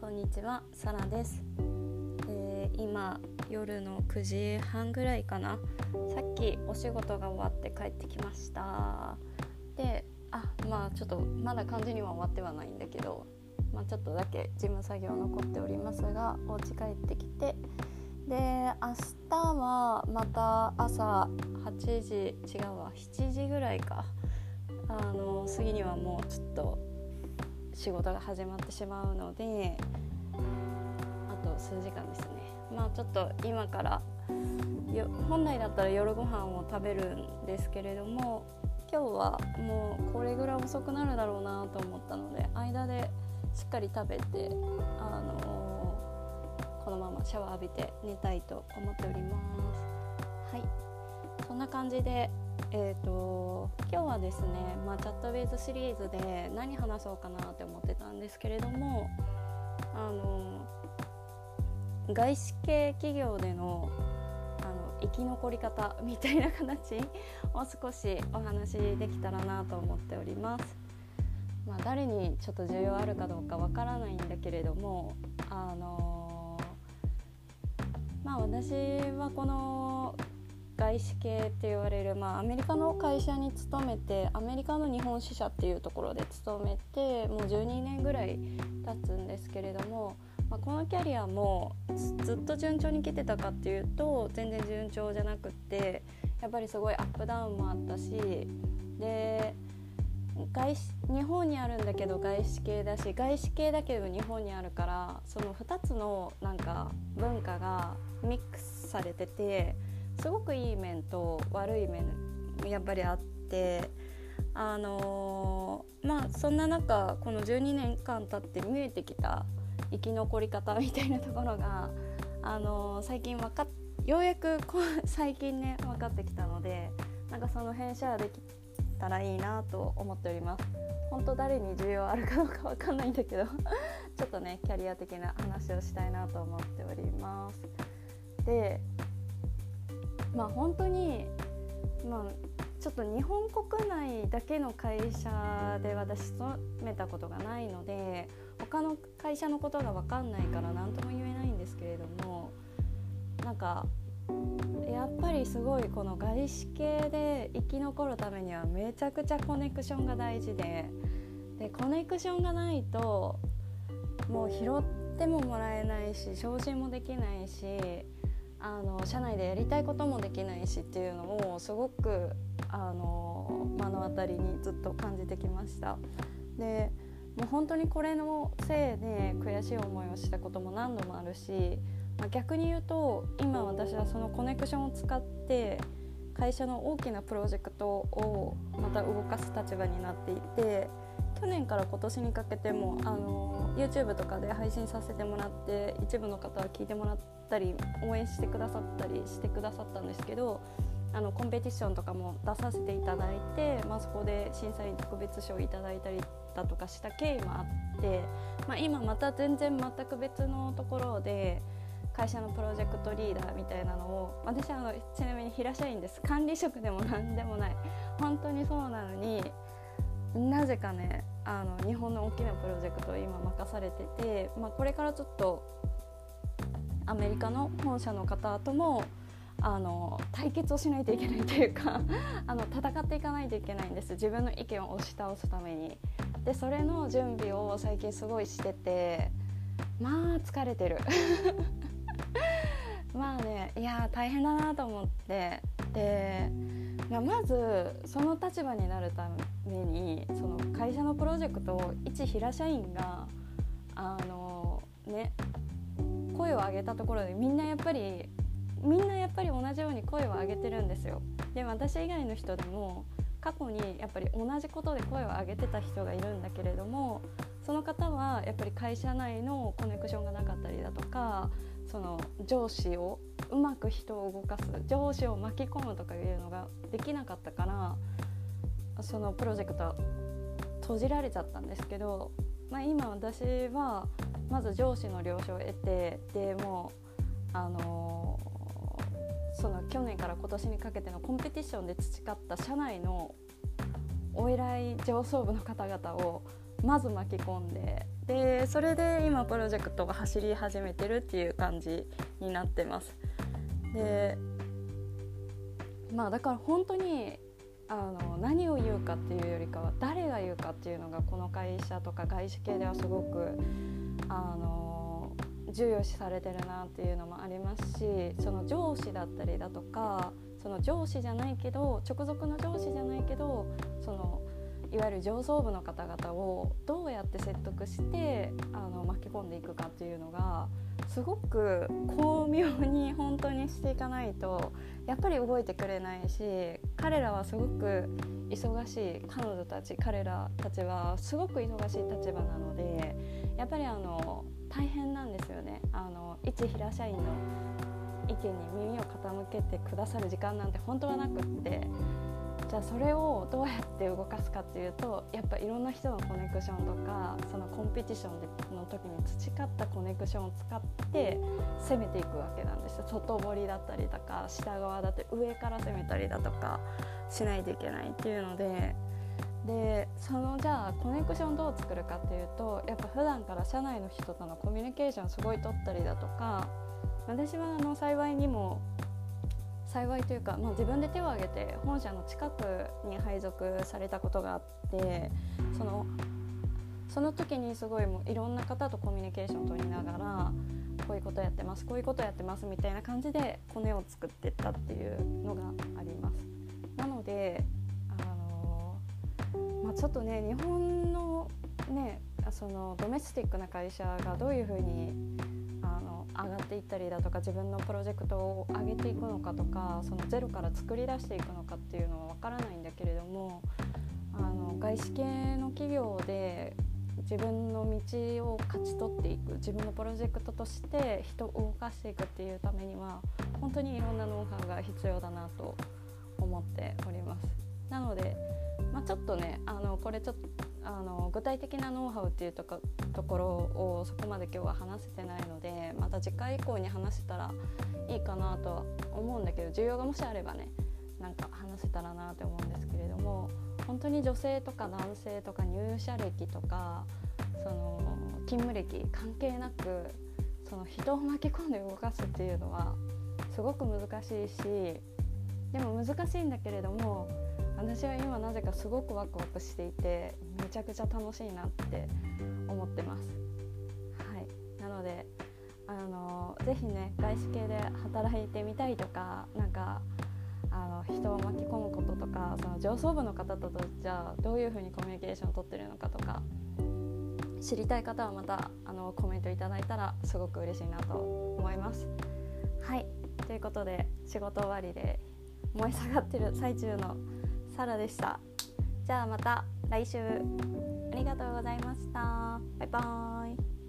こんにちはサラです、えー、今夜の9時半ぐらいかな。さっきお仕事が終わって帰ってきました。であまあちょっとまだ完全には終わってはないんだけどまあ、ちょっとだけ事務作業残っておりますがお家帰ってきて。で明日はまた朝8時違うわ7時ぐらいか。あの次にはもうちょっと仕事が始まってしまうのであと数時間ですね。まあちょっと今から本来だったら夜ご飯を食べるんですけれども今日はもうこれぐらい遅くなるだろうなと思ったので間でしっかり食べて、あのー、このままシャワー浴びて寝たいと思っております。はい。そんな感じでえーと、今日はですね、まあ、チャットウェイズシリーズで何話そうかなって思ってたんですけれどもあの外資系企業でのあの生き残り方みたいな形 を少しお話できたらなと思っております。まあ、誰にちょっと需要あるかどうかわからないんだけれどもあのまあ私はこの外資系って言われる、まあ、アメリカの会社に勤めてアメリカの日本支社っていうところで勤めてもう12年ぐらい経つんですけれども、まあ、このキャリアもずっと順調に来てたかっていうと全然順調じゃなくってやっぱりすごいアップダウンもあったしで外資日本にあるんだけど外資系だし外資系だけど日本にあるからその2つのなんか文化がミックスされてて。すごくいい面と悪い面やっぱりあってあのー、まあそんな中この12年間経って見えてきた生き残り方みたいなところが、あのー、最近分かっようやくこ最近ね分かってきたのでなんかその辺シェアできたらいいなと思っております。本当誰に需要あるかどうか分かんないんだけど ちょっとねキャリア的な話をしたいなと思っております。でまあ本当にまあちょっと日本国内だけの会社で私勤めたことがないので他の会社のことが分かんないから何とも言えないんですけれどもなんかやっぱりすごいこの外資系で生き残るためにはめちゃくちゃコネクションが大事ででコネクションがないともう拾ってももらえないし昇進もできないしあの社内でやりたいこともできないしっていうのをすごくあの目の当たりにずっと感じてきました。でもう本当にこれのせいで悔しい思いをしたことも何度もあるし、まあ、逆に言うと今私はそのコネクションを使って会社の大きなプロジェクトをまた動かす立場になっていて去年から今年にかけてもあの YouTube とかで配信させてもらって一部の方は聞いてもらったり応援してくださったりしてくださったんですけどあのコンペティションとかも出させていただいて、まあ、そこで審査員特別賞をいただいたりだとかした経緯もあって、まあ、今また全然全く別のところで会社のプロジェクトリーダーみたいなのを私はあのちなみに平社員です。管理職でも何でもない。本当にそうなのになぜかねあの日本の大きなプロジェクトを今任されてて、まあ、これからちょっとアメリカの本社の方ともあの対決をしないといけないというか あの戦っていかないといけないんです自分の意見を押し倒すために。でそれの準備を最近すごいしててまあ疲れてる まあねいや大変だなと思ってまずその立場になるためにその会社のプロジェクトを一平社員があのね声を上げたところでみんなやっぱりみんなやっぱり同じように声を上げてるんですよ。で私以外の人でも過去にやっぱり同じことで声を上げてた人がいるんだけれどもその方はやっぱり会社内のコネクションがなかったりだとかその上司をうまく人を動かす上司を巻き込むとかいうのができなかったからそのプロジェクトは閉じられちゃったんですけど、まあ、今私はまず上司の了承を得てでもうあのー、その去年から今年にかけてのコンペティションで培った社内のお偉い上層部の方々をまず巻き込んででそれで今プロジェクトが走り始めてるっていう感じになってます。でまあだから本当にあの何を言うかっていうよりかは誰が言うかっていうのがこの会社とか外資系ではすごくあの重要視されてるなっていうのもありますしその上司だったりだとかその上司じゃないけど直属の上司じゃないけどそのいわゆる上層部の方々をどうやって説得してあの巻き込んでいくかっていうのがすごく巧妙に本当にしていかないとやっぱり動いてくれないし彼らはすごく忙しい彼女たち彼らたちはすごく忙しい立場なのでやっぱりあの大変なんですよね。あの一平社員の意見に耳を傾けてくださる時間なんて本当はなくってじゃあそれをどうやって動かすかっていうとやっぱいろんな人のコネクションとかそのコンペティションでの時に培ったコネクションを使って攻めていくわけなんですよ。外堀だったりとか下側だって上から攻めたりだとかしないといけないっていうので。でそのじゃあコネクションどう作るかっていうとやっぱ普段から社内の人とのコミュニケーションすごい取ったりだとか私はあの幸いにも幸いというか、まあ、自分で手を挙げて本社の近くに配属されたことがあってそのその時にすごいもういろんな方とコミュニケーションを取りながらこういうことやってますこういうことやってますみたいな感じでコネを作ってったっていうのがあります。なのであの、まあ、ちょっとね日本のねそのドメスティックな会社がどういうふうに上がっていったりだとか自分のプロジェクトを上げていくのかとかそのゼロから作り出していくのかっていうのは分からないんだけれどもあの外資系の企業で自分の道を勝ち取っていく自分のプロジェクトとして人を動かしていくっていうためには本当にいろんなノウハウが必要だなと思っております。なので、まあ、ちょっとねあのこれちょっとあの具体的なノウハウっていうとこところをそこまで今日は話せてないのでまた次回以降に話せたらいいかなとは思うんだけど需要がもしあればねなんか話せたらなって思うんですけれども本当に女性とか男性とか入社歴とかその勤務歴関係なくその人を巻き込んで動かすっていうのはすごく難しいしでも難しいんだけれども私は今なぜかすごくワクワクしていてめちゃくちゃ楽しいなって思ってます。はい、なのであのぜひね外資系で働いてみたいとかなんかあの人を巻き込むこととかその上層部の方とじゃあどういうふうにコミュニケーションをとってるのかとか知りたい方はまたあのコメントいただいたらすごく嬉しいなと思います。はいということで仕事終わりで燃え下がってる最中のサラでした。じゃあまた来週。ありがとうございました。バイバーイ。